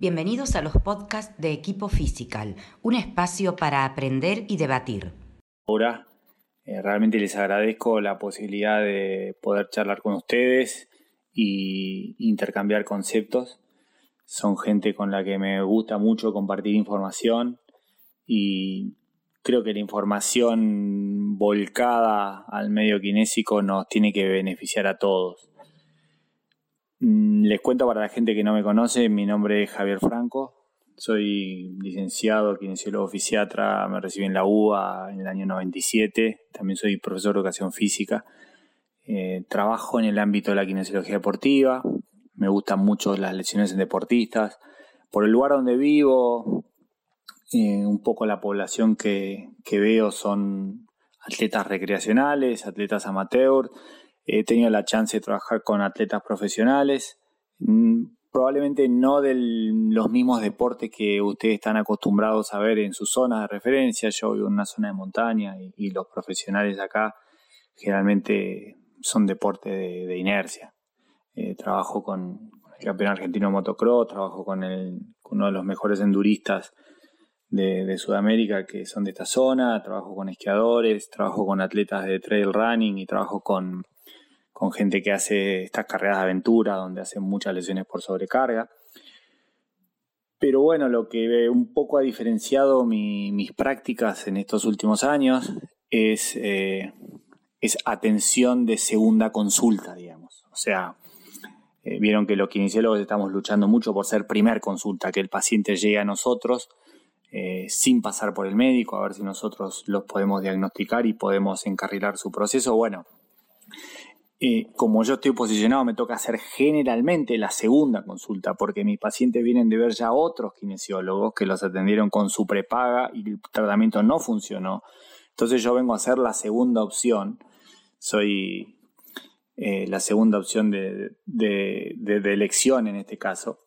Bienvenidos a los podcasts de Equipo Physical, un espacio para aprender y debatir. Ahora, eh, realmente les agradezco la posibilidad de poder charlar con ustedes y intercambiar conceptos. Son gente con la que me gusta mucho compartir información y creo que la información volcada al medio kinésico nos tiene que beneficiar a todos. Les cuento para la gente que no me conoce, mi nombre es Javier Franco, soy licenciado, kinesiólogo fisiatra, me recibí en la UBA en el año 97, también soy profesor de educación física. Eh, trabajo en el ámbito de la kinesiología deportiva, me gustan mucho las lesiones en deportistas. Por el lugar donde vivo, eh, un poco la población que, veo son atletas recreacionales, atletas amateur, He tenido la chance de trabajar con atletas profesionales, probablemente no de los mismos deportes que ustedes están acostumbrados a ver en sus zonas de referencia. Yo vivo en una zona de montaña y, los profesionales acá generalmente son deportes de, inercia. Eh, trabajo con el campeón argentino motocross, trabajo con, uno de los mejores enduristas de, de, Sudamérica que son de esta zona, trabajo con esquiadores, trabajo con atletas de trail running y trabajo con con gente que hace estas carreras de aventura, donde hacen muchas lesiones por sobrecarga. Pero bueno, lo que un poco ha diferenciado mis prácticas en estos últimos años es, eh, es atención de segunda consulta, digamos. O sea, eh, vieron que los kinesiólogos estamos luchando mucho por ser primer consulta, que el paciente llegue a nosotros eh, sin pasar por el médico, a ver si nosotros los podemos diagnosticar y podemos encarrilar su proceso. Bueno, como yo estoy posicionado, me toca hacer generalmente la segunda consulta, porque mis pacientes vienen de ver ya otros kinesiólogos que los atendieron con su prepaga y el tratamiento no funcionó. Entonces yo vengo a hacer la segunda opción. Soy eh, la segunda opción de, de, elección en este caso.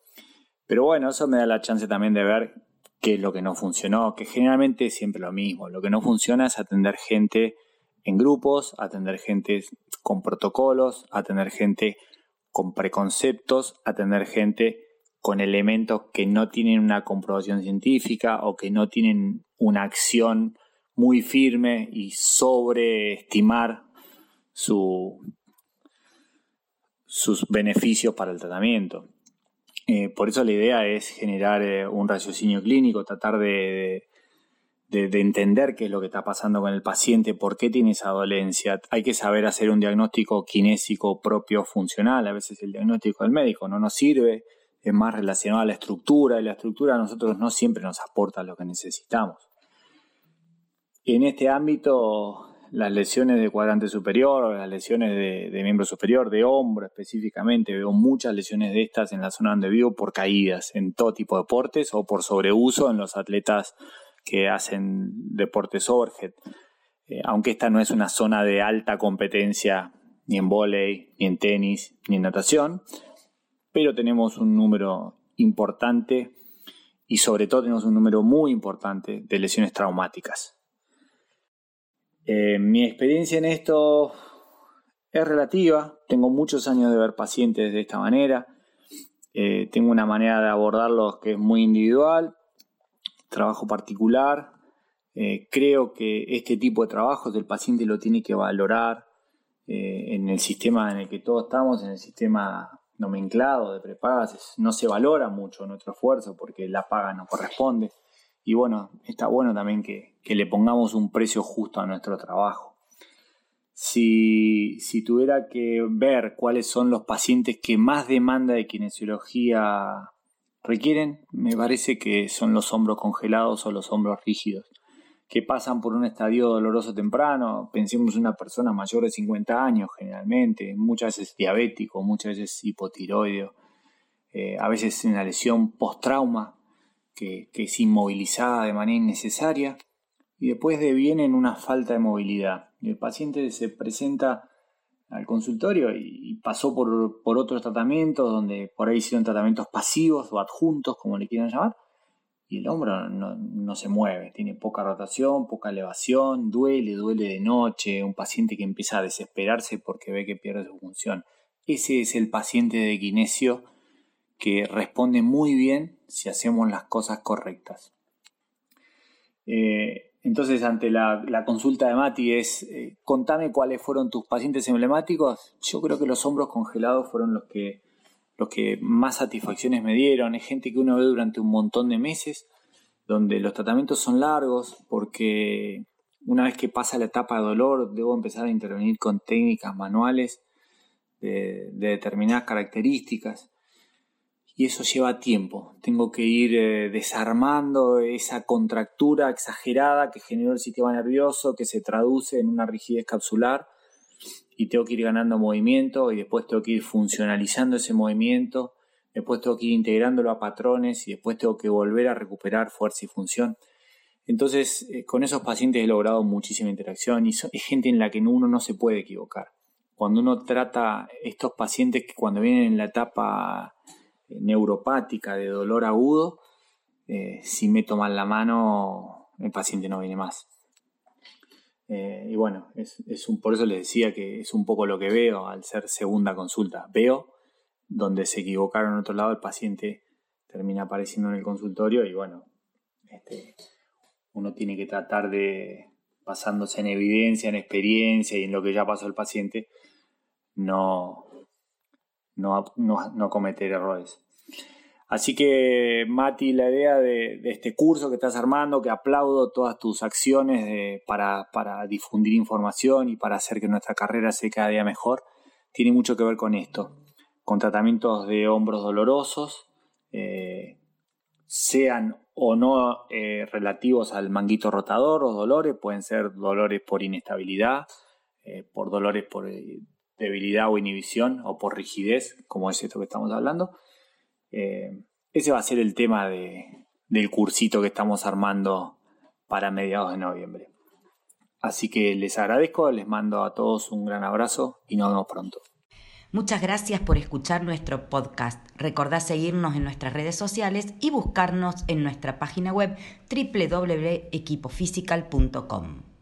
Pero bueno, eso me da la chance también de ver qué es lo que no funcionó, que generalmente es siempre lo mismo. Lo que no funciona es atender gente en grupos, atender gente con protocolos, atender gente con preconceptos, atender gente con elementos que no tienen una comprobación científica o que no tienen una acción muy firme y sobreestimar su, sus beneficios para el tratamiento. Eh, por eso la idea es generar eh, un raciocinio clínico, tratar de, entender qué es lo que está pasando con el paciente, por qué tiene esa dolencia. Hay que saber hacer un diagnóstico kinésico propio funcional. A veces el diagnóstico del médico no nos sirve, es más relacionado a la estructura y la estructura a nosotros no siempre nos aporta lo que necesitamos. En este ámbito, las lesiones de cuadrante superior, las lesiones de, de, miembro superior, de hombro específicamente, veo muchas lesiones de estas en la zona donde vivo por caídas en todo tipo de deportes o por sobreuso en los atletas que hacen deportes overhead. Eh, aunque esta no es una zona de alta competencia ni en volei, ni en tenis, ni en natación, pero tenemos un número importante y sobre todo tenemos un número muy importante de lesiones traumáticas. Eh, mi experiencia en esto es relativa, tengo muchos años de ver pacientes de esta manera, eh, tengo una manera de abordarlos que es muy individual, trabajo particular. Eh, creo que este tipo de trabajos el paciente lo tiene que valorar eh, en el sistema en el que todos estamos, en el sistema nomenclado de prepagas, no se valora mucho nuestro esfuerzo porque la paga no corresponde. Y bueno, está bueno también que, le pongamos un precio justo a nuestro trabajo. Si, si, tuviera que ver cuáles son los pacientes que más demanda de kinesiología requieren, me parece que son los hombros congelados o los hombros rígidos, que pasan por un estadio doloroso temprano, pensemos en una persona mayor de 50 años generalmente, muchas veces diabético, muchas veces hipotiroideo, eh, a veces una lesión post-trauma que, es inmovilizada de manera innecesaria y después deviene en una falta de movilidad. El paciente se presenta al consultorio y, pasó por, otros tratamientos donde por ahí hicieron tratamientos pasivos o adjuntos, como le quieran llamar, y el hombro no, se mueve, tiene poca rotación, poca elevación, duele, duele de noche, un paciente que empieza a desesperarse porque ve que pierde su función. Ese es el paciente de kinesio que responde muy bien si hacemos las cosas correctas. Eh, entonces, ante la, consulta de Mati es, eh, contame cuáles fueron tus pacientes emblemáticos. Yo creo que los hombros congelados fueron los que, los que más satisfacciones me dieron. Es gente que uno ve durante un montón de meses, donde los tratamientos son largos, porque una vez que pasa la etapa de dolor, debo empezar a intervenir con técnicas manuales de determinadas características y eso lleva tiempo. Tengo que ir eh, desarmando esa contractura exagerada que generó el sistema nervioso, que se traduce en una rigidez capsular y tengo que ir ganando movimiento y después tengo que ir funcionalizando ese movimiento, después tengo que ir integrándolo a patrones y después tengo que volver a recuperar fuerza y función. Entonces, eh, con esos pacientes he logrado muchísima interacción y es gente en la que uno no se puede equivocar. Cuando uno trata estos pacientes que cuando vienen en la etapa neuropática de dolor agudo, eh, si me toman la mano, el paciente no viene más. Eh, y bueno, es, un, por eso les decía que es un poco lo que veo al ser segunda consulta. Veo donde se equivocaron en otro lado, el paciente termina apareciendo en el consultorio y bueno, este, uno tiene que tratar de, basándose en evidencia, en experiencia y en lo que ya pasó el paciente, no, no, no, cometer errores. Así que, Mati, la idea de, este curso que estás armando, que aplaudo todas tus acciones para, difundir información y para hacer que nuestra carrera sea cada día mejor, tiene mucho que ver con esto, con tratamientos de hombros dolorosos, eh, sean o no eh, relativos al manguito rotador o dolores, pueden ser dolores por inestabilidad, eh, por dolores por debilidad o inhibición o por rigidez, como es esto que estamos hablando. Eh, ese va a ser el tema del cursito que estamos armando para mediados de noviembre. Así que les agradezco, les mando a todos un gran abrazo y nos vemos pronto. Muchas gracias por escuchar nuestro podcast. Recordá seguirnos en nuestras redes sociales y buscarnos en nuestra página web www.equipofisical.com.